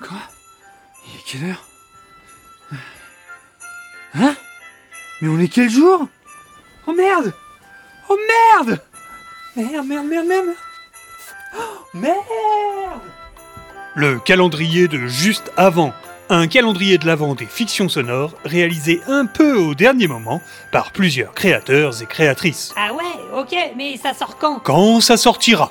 Quoi? Il est quelle heure? Hein? Mais on est quel jour? Oh merde! Oh merde! Merde, merde, merde, merde Oh, Merde! Le calendrier de juste avant. Un calendrier de l'avant des fictions sonores réalisé un peu au dernier moment par plusieurs créateurs et créatrices. Ah ouais, ok, mais ça sort quand? Quand ça sortira.